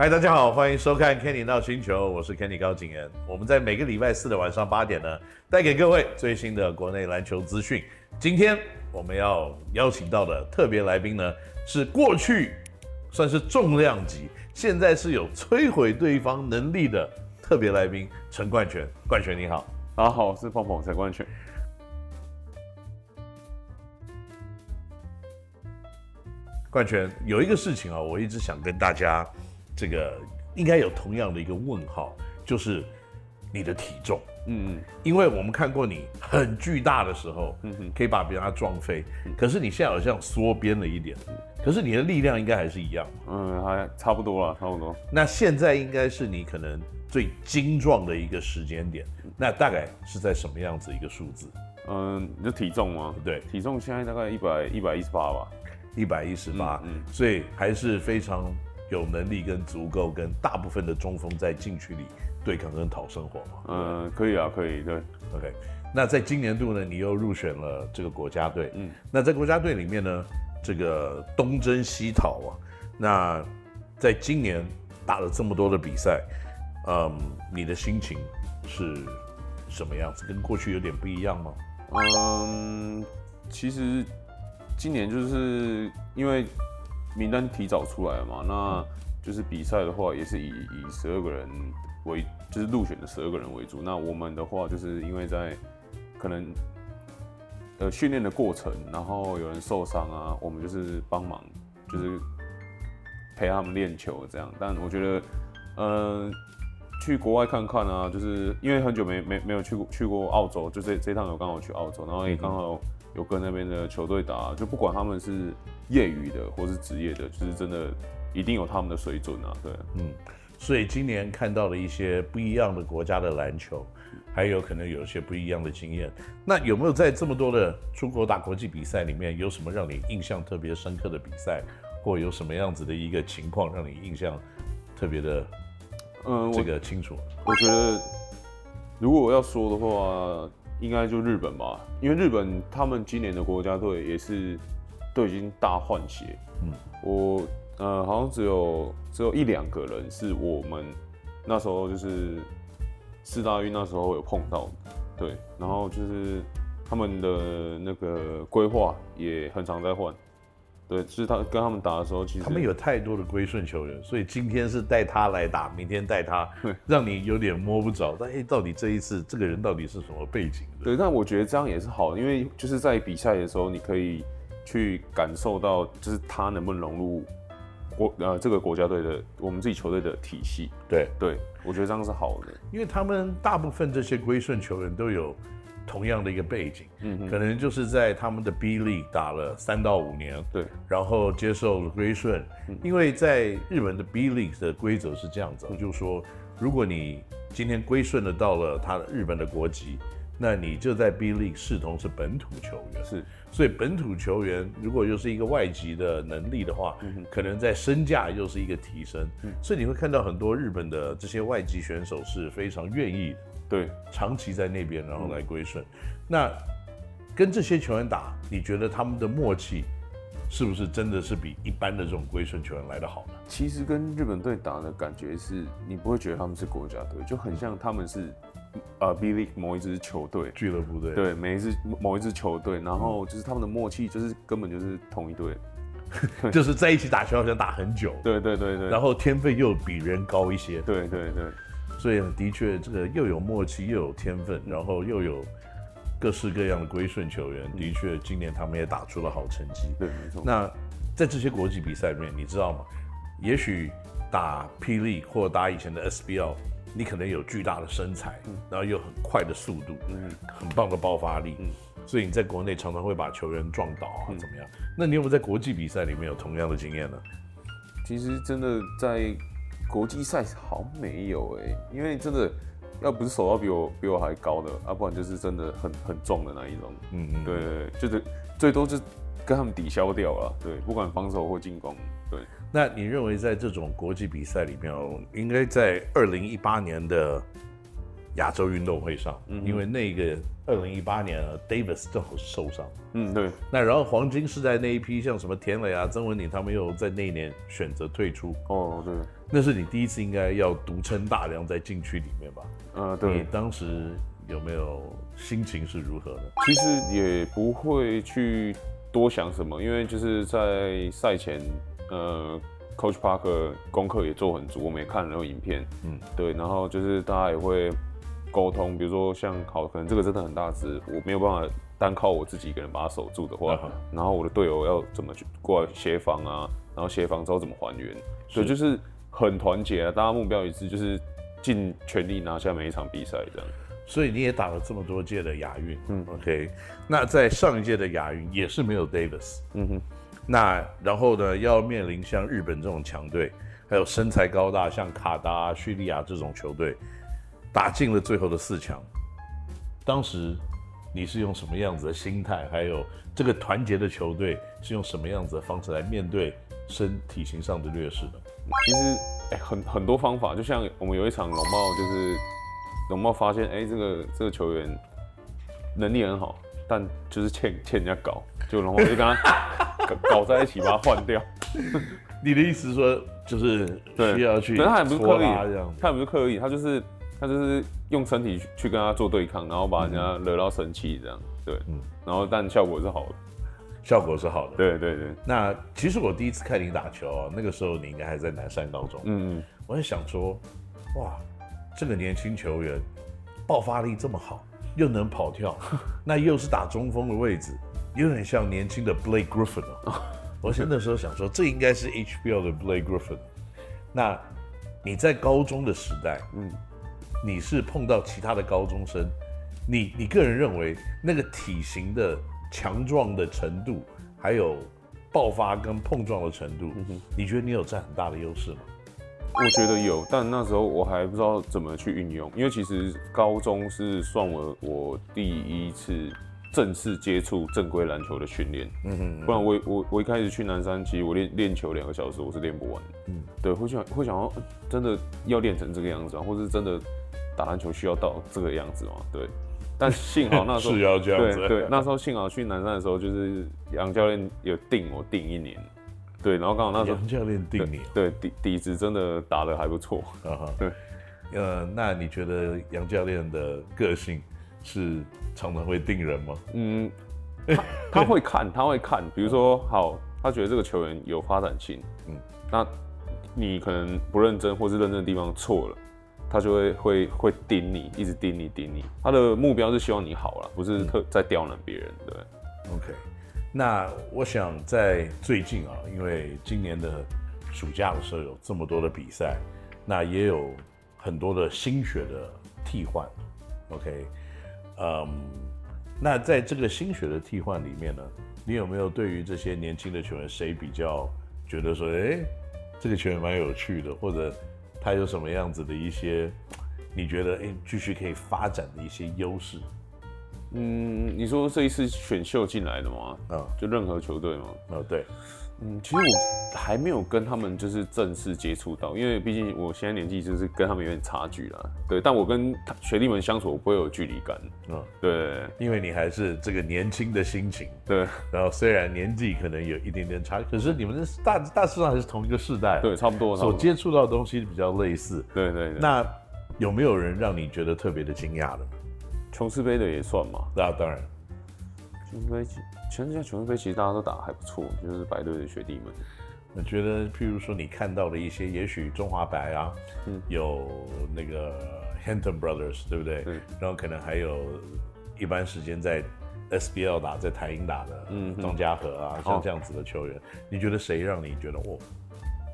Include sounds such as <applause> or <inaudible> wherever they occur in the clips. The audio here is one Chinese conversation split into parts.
嗨，大家好，欢迎收看 Kenny 闹星球，我是 Kenny 高景炎。我们在每个礼拜四的晚上八点呢，带给各位最新的国内篮球资讯。今天我们要邀请到的特别来宾呢，是过去算是重量级，现在是有摧毁对方能力的特别来宾陈冠泉。冠泉你好，大家好，我是彭彭陈冠泉。冠泉有一个事情啊，我一直想跟大家，这个应该有同样的一个问号，就是你的体重。嗯嗯，因为我们看过你很巨大的时候，嗯哼，可以把别人撞飞。可是你现在好像缩编了一点，可是你的力量应该还是一样。嗯，还差不多了，差不多。那现在应该是你可能最精壮的一个时间点，那大概是在什么样子一个数字？嗯，你的体重吗？对，体重现在大概一百一百一十八吧。一百一十八，嗯，所以还是非常有能力跟足够跟大部分的中锋在禁区里对抗跟讨生活嘛。嗯，可以啊，可以，对，OK。那在今年度呢，你又入选了这个国家队，嗯，那在国家队里面呢，这个东征西讨啊，那在今年打了这么多的比赛，嗯，你的心情是什么样子？跟过去有点不一样吗？嗯，其实。今年就是因为名单提早出来了嘛，那就是比赛的话也是以以十二个人为，就是入选的十二个人为主。那我们的话就是因为在可能呃训练的过程，然后有人受伤啊，我们就是帮忙，就是陪他们练球这样。但我觉得，呃，去国外看看啊，就是因为很久没没没有去过去过澳洲，就这这趟有刚好去澳洲，然后也刚好。有跟那边的球队打，就不管他们是业余的或是职业的，就是真的一定有他们的水准啊。对，嗯，所以今年看到了一些不一样的国家的篮球，还有可能有一些不一样的经验。那有没有在这么多的出国打国际比赛里面，有什么让你印象特别深刻的比赛，或有什么样子的一个情况让你印象特别的，嗯，这个清楚？我觉得如果我要说的话。应该就日本吧，因为日本他们今年的国家队也是都已经大换血。嗯，我呃好像只有只有一两个人是我们那时候就是四大运那时候有碰到的，对，然后就是他们的那个规划也很常在换。对，就是他跟他们打的时候，其实他们有太多的归顺球员，所以今天是带他来打，明天带他，<laughs> 让你有点摸不着。但哎，到底这一次这个人到底是什么背景？对，但我觉得这样也是好，因为就是在比赛的时候，你可以去感受到，就是他能不能融入国呃这个国家队的我们自己球队的体系。对对，我觉得这样是好的，因为他们大部分这些归顺球员都有。同样的一个背景，嗯哼，可能就是在他们的 B League 打了三到五年，对，然后接受了归顺，嗯、因为在日本的 B League 的规则是这样子，嗯、就是说，如果你今天归顺的到了他的日本的国籍，那你就在 B League 视同是本土球员，是，所以本土球员如果又是一个外籍的能力的话，嗯，可能在身价又是一个提升，嗯，所以你会看到很多日本的这些外籍选手是非常愿意的。对，长期在那边，然后来归顺。嗯、那跟这些球员打，你觉得他们的默契是不是真的是比一般的这种归顺球员来得好呢？其实跟日本队打的感觉是，你不会觉得他们是国家队，就很像他们是呃 B League 某一支球队、俱乐部队。对，每一支某一支球队，然后就是他们的默契，就是根本就是同一队，<laughs> 就是在一起打球好像打很久。对对对对。然后天分又比人高一些。对对对。所以的确，这个又有默契，又有天分，然后又有各式各样的归顺球员。的确，今年他们也打出了好成绩。对，没错。那在这些国际比赛里面，你知道吗？也许打霹雳或打以前的 SBL，你可能有巨大的身材，然后又很快的速度，嗯，很棒的爆发力，嗯，所以你在国内常常会把球员撞倒啊，怎么样？那你有没有在国际比赛里面有同样的经验呢？其实真的在。国际赛好像没有哎、欸，因为真的要不是手要比我比我还高的，啊、不然就是真的很很重的那一种。嗯嗯，对，就是最多就跟他们抵消掉了。对，不管防守或进攻。对，那你认为在这种国际比赛里面，应该在二零一八年的亚洲运动会上，嗯、因为那个二零一八年啊，Davis 正好是受伤。嗯，对。那然后黄金时代那一批，像什么田磊啊、曾文鼎，他们又在那一年选择退出。哦，对。那是你第一次应该要独撑大梁在禁区里面吧？嗯，对。你当时有没有心情是如何的？其实也不会去多想什么，因为就是在赛前，呃，Coach Parker 功课也做很足，我们也看了那个影片。嗯，对。然后就是大家也会。沟通，比如说像好，可能这个真的很大只，我没有办法单靠我自己一个人把它守住的话，uh. 然后我的队友要怎么去过来协防啊？然后协防之后怎么还原？所以就是很团结啊，大家目标一致，就是尽全力拿下每一场比赛这样。所以你也打了这么多届的亚运，嗯，OK。那在上一届的亚运也是没有 Davis，嗯哼。那然后呢，要面临像日本这种强队，还有身材高大像卡达、叙利亚这种球队。打进了最后的四强，当时你是用什么样子的心态？还有这个团结的球队是用什么样子的方式来面对身体型上的劣势呢？其实，哎，很很多方法，就像我们有一场龙猫，就是龙猫发现，哎，这个这个球员能力很好，但就是欠欠人家搞，就龙猫就跟他搞在一起，把它换掉。<laughs> 你的意思是说，就是需要去，可是他也不是刻意，他也不是刻意，他就是。他就是用身体去跟他做对抗，然后把人家惹到生气，这样对，嗯，然后但效果是好的，效果是好的，对对对。那其实我第一次看你打球啊，那个时候你应该还在南山高中，嗯嗯，我在想说，哇，这个年轻球员爆发力这么好，又能跑跳，<laughs> 那又是打中锋的位置，有点像年轻的 Blake Griffin 哦。我现在那时候想说，这应该是 HBL 的 Blake Griffin。那你在高中的时代，嗯。你是碰到其他的高中生，你你个人认为那个体型的强壮的程度，还有爆发跟碰撞的程度，你觉得你有占很大的优势吗？我觉得有，但那时候我还不知道怎么去运用，因为其实高中是算我我第一次正式接触正规篮球的训练，嗯哼，不然我我我一开始去南山，其实我练练球两个小时我是练不完，嗯，对，会想会想要真的要练成这个样子啊，或是真的。打篮球需要到这个样子吗？对，但幸好那时候 <laughs> 是要这样子。对对，那时候幸好去南山的时候，就是杨教练有定我定一年，对，然后刚好那时候杨教练定你，对底底子真的打得还不错。啊哈，对，呃，那你觉得杨教练的个性是常常会定人吗？嗯，<laughs> 他他会看，他会看，比如说好，他觉得这个球员有发展性，嗯，那你可能不认真或是认真的地方错了。他就会会会盯你，一直盯你盯你。他的目标是希望你好了，不是特在刁难别人，对。OK，那我想在最近啊，因为今年的暑假的时候有这么多的比赛，那也有很多的心血的替换。OK，嗯，那在这个新血的替换里面呢，你有没有对于这些年轻的球员谁比较觉得说，哎，这个球员蛮有趣的，或者？他有什么样子的一些，你觉得哎，继续可以发展的一些优势？嗯，你说这一次选秀进来的吗？啊、嗯，就任何球队吗？哦，对。嗯，其实我还没有跟他们就是正式接触到，因为毕竟我现在年纪就是跟他们有点差距了。对，但我跟学弟们相处我不会有距离感。嗯，对，因为你还是这个年轻的心情。对，然后虽然年纪可能有一点点差，可是你们是大大致上还是同一个世代。对，差不多。所接触到的东西比较类似。对对对。那有没有人让你觉得特别的惊讶的呢？琼斯杯的也算嘛？那当然。琼斯杯。全世界全运杯其实大家都打得还不错，就是白队的学弟们。我觉得，譬如说你看到的一些，也许中华白啊，嗯，有那个 Hampton Brothers，对不对？对。然后可能还有一般时间在 SBL 打，在台英打的，嗯，张家和啊，嗯、像这样子的球员，哦、你觉得谁让你觉得哦，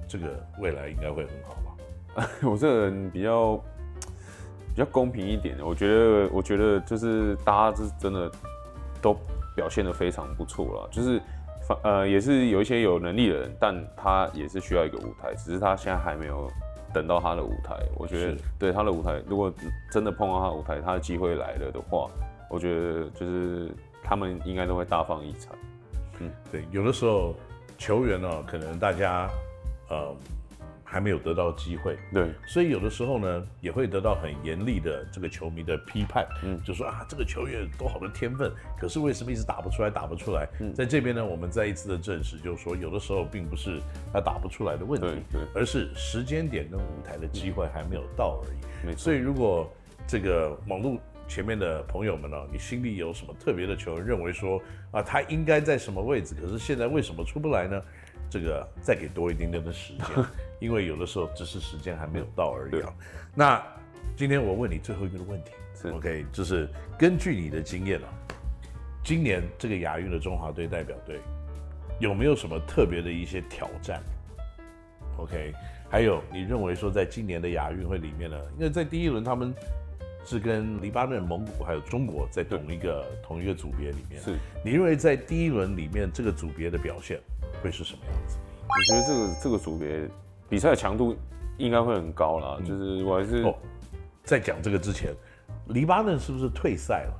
这个未来应该会很好吧？<laughs> 我这个人比较比较公平一点，我觉得，我觉得就是大家是真的都。表现得非常不错了，就是，呃，也是有一些有能力的人，但他也是需要一个舞台，只是他现在还没有等到他的舞台。我觉得，对他的舞台，如果真的碰到他的舞台，他的机会来了的话，我觉得就是他们应该都会大放异彩。嗯，对，有的时候球员呢，可能大家，呃，还没有得到机会，对，所以有的时候呢，也会得到很严厉的这个球迷的批判，嗯，就说啊，这个球员多好的天分，可是为什么一直打不出来，打不出来？嗯，在这边呢，我们再一次的证实，就是说，有的时候并不是他打不出来的问题，对，对，而是时间点跟舞台的机会还没有到而已。没错。所以如果这个网络前面的朋友们呢，你心里有什么特别的球员，认为说啊，他应该在什么位置，可是现在为什么出不来呢？这个再给多一点点的时间，<laughs> 因为有的时候只是时间还没有到而已啊。那今天我问你最后一个问题，OK，就是根据你的经验啊，今年这个亚运的中华队代表队有没有什么特别的一些挑战？OK，还有你认为说在今年的亚运会里面呢，因为在第一轮他们是跟黎巴嫩、蒙古还有中国在同一个同一个组别里面，是你认为在第一轮里面这个组别的表现？会是什么样子？我觉得这个这个组别比赛的强度应该会很高啦。嗯、就是我还是、哦、在讲这个之前，黎巴嫩是不是退赛了？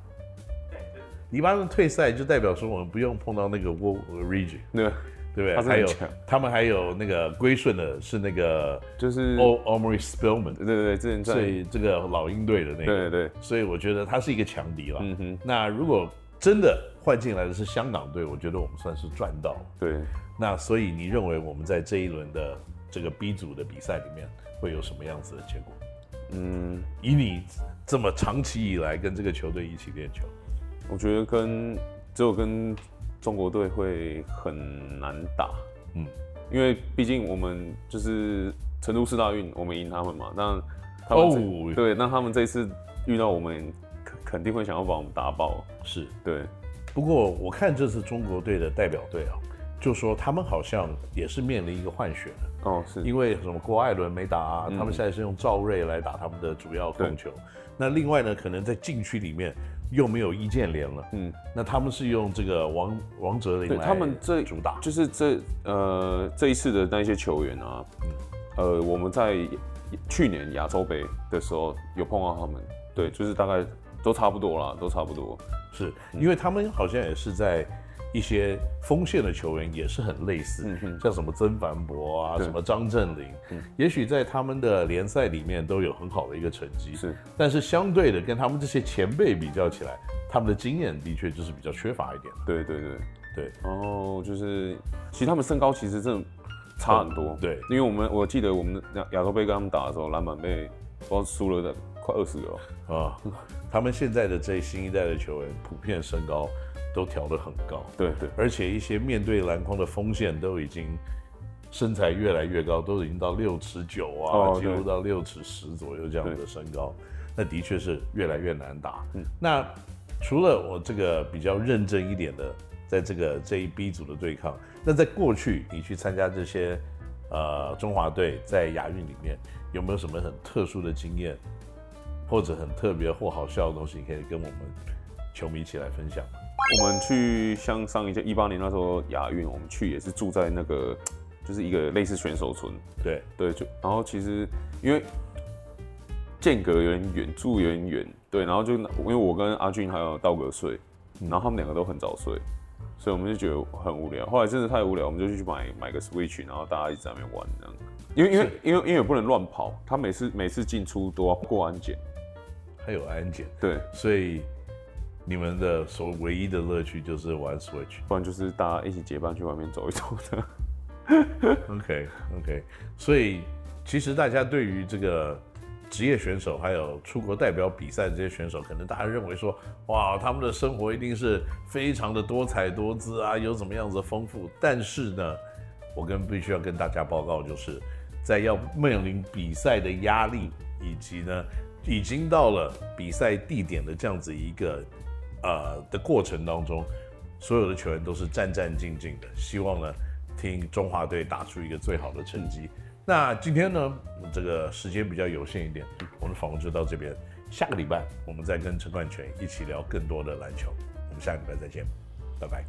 黎巴嫩退赛就代表说我们不用碰到那个 World Region，对对不对？还有他们还有那个归顺的是那个就是 Omari Spellman，对对对，之前所以这个老鹰队的那个，对对对，所以我觉得他是一个强敌了。嗯哼，那如果真的换进来的是香港队，我觉得我们算是赚到了。对。那所以你认为我们在这一轮的这个 B 组的比赛里面会有什么样子的结果？嗯，以你这么长期以来跟这个球队一起练球，我觉得跟只有跟中国队会很难打。嗯，因为毕竟我们就是成都四大运，我们赢他们嘛。那他们、哦、对，那他们这一次遇到我们，肯肯定会想要把我们打爆。是对。不过我看这次中国队的代表队啊。就说他们好像也是面临一个换血的。哦，是。因为什么郭艾伦没打啊，嗯、他们现在是用赵睿来打他们的主要控球。那另外呢，可能在禁区里面又没有易建联了，嗯，那他们是用这个王王哲林来他们这主打，就是这呃这一次的那些球员啊，嗯，呃我们在去年亚洲杯的时候有碰到他们，对，就是大概都差不多啦，都差不多，是因为他们好像也是在。一些锋线的球员也是很类似，嗯、像什么曾凡博啊，什么张镇麟，嗯、也许在他们的联赛里面都有很好的一个成绩，是。但是相对的，跟他们这些前辈比较起来，他们的经验的确就是比较缺乏一点。对对对对。然后就是，其实他们身高其实真的差很多。对，因为我们我记得我们亚亚洲杯跟他们打的时候，篮板被不知道输了的快二十个啊。他们现在的这新一代的球员普遍身高。都调得很高，对对，而且一些面对篮筐的锋线都已经身材越来越高，都已经到六尺九啊，哦、几乎到六尺十左右这样的身高，那的确是越来越难打。嗯，那除了我这个比较认真一点的，在这个这一 B 组的对抗，那在过去你去参加这些呃中华队在亚运里面有没有什么很特殊的经验，或者很特别或好笑的东西，你可以跟我们球迷一起来分享？我们去像上一届一八年那时候亚运，我们去也是住在那个，就是一个类似选手村。对对，就然后其实因为间隔有点远，住有点远，对，然后就因为我跟阿俊还有道格睡，然后他们两个都很早睡，所以我们就觉得很无聊。后来真的太无聊，我们就去买买个 Switch，然后大家一直在那边玩这样。因为因为因为因为不能乱跑，他每次每次进出都要过安检，还有安检。对，所以。你们的所唯一的乐趣就是玩 Switch，不然就是大家一起结伴去外面走一走的。<laughs> OK OK，所以其实大家对于这个职业选手还有出国代表比赛的这些选手，可能大家认为说，哇，他们的生活一定是非常的多彩多姿啊，有怎么样子的丰富。但是呢，我跟必须要跟大家报告，就是在要面临比赛的压力，以及呢，已经到了比赛地点的这样子一个。呃的过程当中，所有的球员都是战战兢兢的，希望呢听中华队打出一个最好的成绩。那今天呢，这个时间比较有限一点，我们访问就到这边。下个礼拜我们再跟陈冠泉一起聊更多的篮球。我们下个礼拜再见，拜拜。